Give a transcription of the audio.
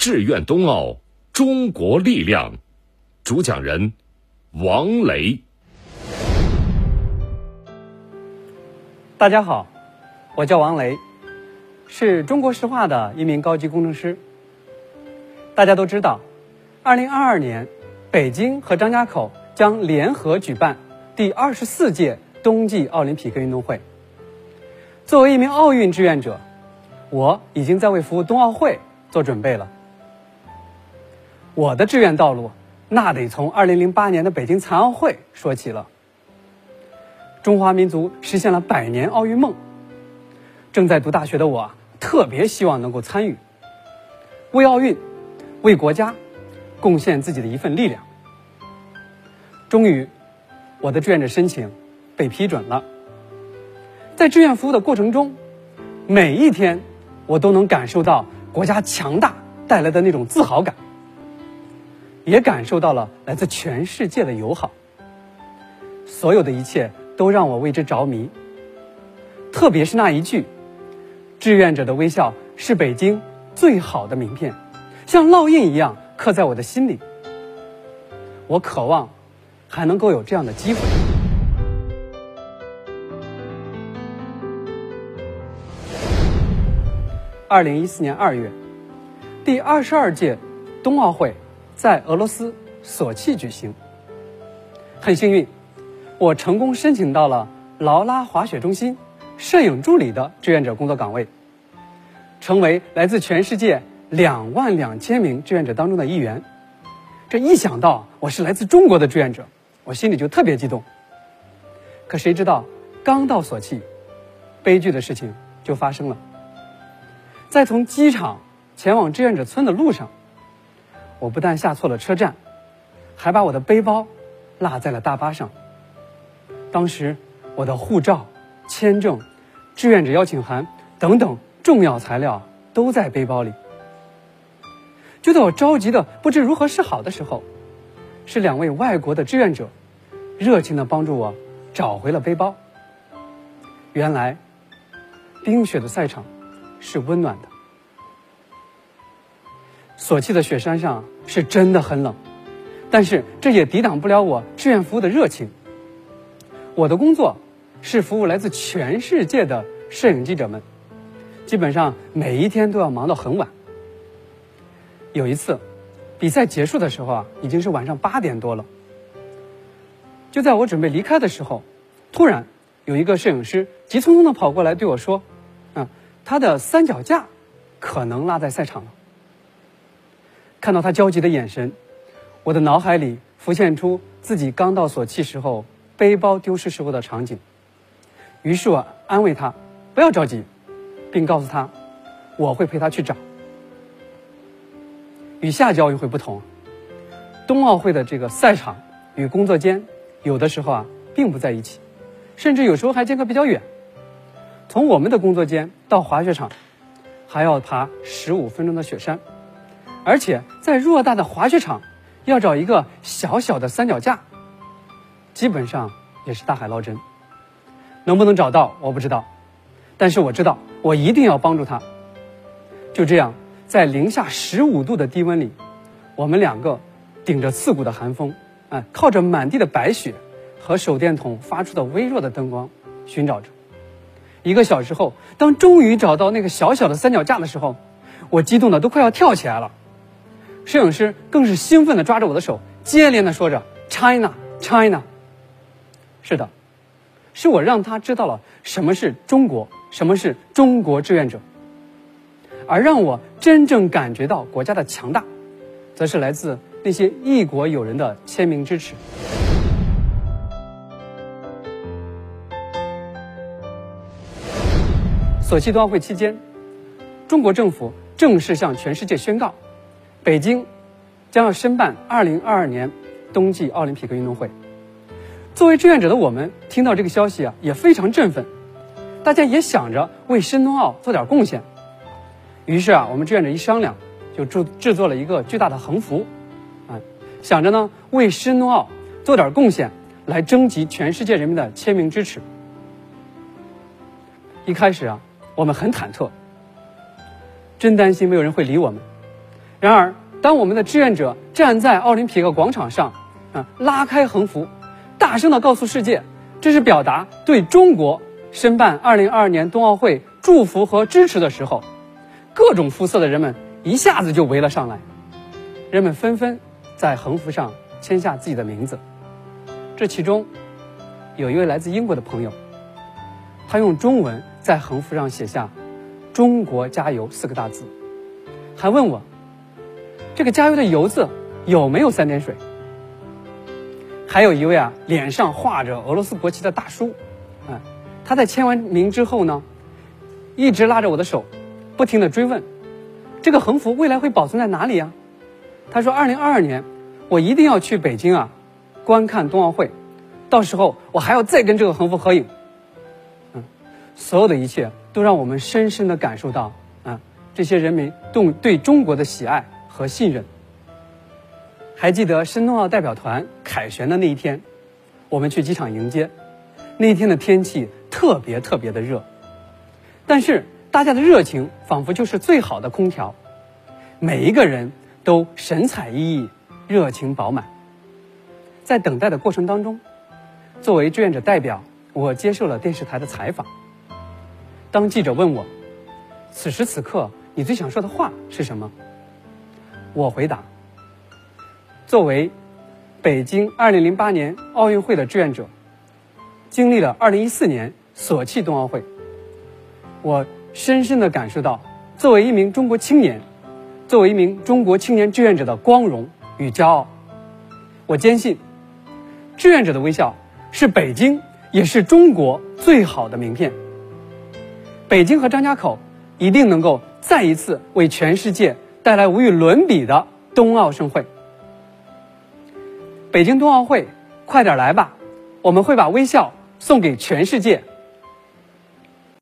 志愿冬奥，中国力量。主讲人王雷。大家好，我叫王雷，是中国石化的一名高级工程师。大家都知道，二零二二年，北京和张家口将联合举办第二十四届冬季奥林匹克运动会。作为一名奥运志愿者，我已经在为服务冬奥会做准备了。我的志愿道路，那得从二零零八年的北京残奥会说起了。中华民族实现了百年奥运梦。正在读大学的我，特别希望能够参与，为奥运，为国家，贡献自己的一份力量。终于，我的志愿者申请被批准了。在志愿服务的过程中，每一天，我都能感受到国家强大带来的那种自豪感，也感受到了来自全世界的友好。所有的一切。都让我为之着迷。特别是那一句：“志愿者的微笑是北京最好的名片”，像烙印一样刻在我的心里。我渴望还能够有这样的机会。二零一四年二月，第二十二届冬奥会在俄罗斯索契举行。很幸运。我成功申请到了劳拉滑雪中心摄影助理的志愿者工作岗位，成为来自全世界两万两千名志愿者当中的一员。这一想到我是来自中国的志愿者，我心里就特别激动。可谁知道，刚到索契，悲剧的事情就发生了。在从机场前往志愿者村的路上，我不但下错了车站，还把我的背包落在了大巴上。当时，我的护照、签证、志愿者邀请函等等重要材料都在背包里。就在我着急的不知如何是好的时候，是两位外国的志愿者热情的帮助我找回了背包。原来，冰雪的赛场是温暖的。索契的雪山上是真的很冷，但是这也抵挡不了我志愿服务的热情。我的工作是服务来自全世界的摄影记者们，基本上每一天都要忙到很晚。有一次，比赛结束的时候啊，已经是晚上八点多了。就在我准备离开的时候，突然有一个摄影师急匆匆的跑过来对我说：“啊，他的三脚架可能落在赛场了。”看到他焦急的眼神，我的脑海里浮现出自己刚到索契时候。背包丢失时候的场景，于是我安慰他，不要着急，并告诉他，我会陪他去找。与夏季奥运会不同，冬奥会的这个赛场与工作间有的时候啊并不在一起，甚至有时候还间隔比较远。从我们的工作间到滑雪场，还要爬十五分钟的雪山，而且在偌大的滑雪场，要找一个小小的三脚架。基本上也是大海捞针，能不能找到我不知道，但是我知道我一定要帮助他。就这样，在零下十五度的低温里，我们两个顶着刺骨的寒风，哎，靠着满地的白雪和手电筒发出的微弱的灯光寻找着。一个小时后，当终于找到那个小小的三脚架的时候，我激动的都快要跳起来了。摄影师更是兴奋的抓着我的手，接连的说着 “China, China”。是的，是我让他知道了什么是中国，什么是中国志愿者，而让我真正感觉到国家的强大，则是来自那些异国友人的签名支持。索契冬奥会期间，中国政府正式向全世界宣告，北京将要申办2022年冬季奥林匹克运动会。作为志愿者的我们，听到这个消息啊，也非常振奋。大家也想着为申冬奥做点贡献。于是啊，我们志愿者一商量，就制制作了一个巨大的横幅，啊，想着呢为申冬奥做点贡献，来征集全世界人民的签名支持。一开始啊，我们很忐忑，真担心没有人会理我们，然而，当我们的志愿者站在奥林匹克广场上，啊，拉开横幅，大声的告诉世界，这是表达对中国申办2022年冬奥会祝福和支持的时候，各种肤色的人们一下子就围了上来，人们纷纷在横幅上签下自己的名字。这其中，有一位来自英国的朋友，他用中文在横幅上写下“中国加油”四个大字，还问我，这个“加油”的“油”字有没有三点水？还有一位啊，脸上画着俄罗斯国旗的大叔，嗯，他在签完名之后呢，一直拉着我的手，不停的追问，这个横幅未来会保存在哪里呀？他说，二零二二年我一定要去北京啊，观看冬奥会，到时候我还要再跟这个横幅合影。嗯，所有的一切都让我们深深的感受到啊，这些人民对对中国的喜爱和信任。还记得申冬奥代表团凯旋的那一天，我们去机场迎接。那一天的天气特别特别的热，但是大家的热情仿佛就是最好的空调，每一个人都神采奕奕，热情饱满。在等待的过程当中，作为志愿者代表，我接受了电视台的采访。当记者问我，此时此刻你最想说的话是什么？我回答。作为北京2008年奥运会的志愿者，经历了2014年索契冬奥会，我深深的感受到，作为一名中国青年，作为一名中国青年志愿者的光荣与骄傲。我坚信，志愿者的微笑是北京也是中国最好的名片。北京和张家口一定能够再一次为全世界带来无与伦比的冬奥盛会。北京冬奥会，快点来吧！我们会把微笑送给全世界。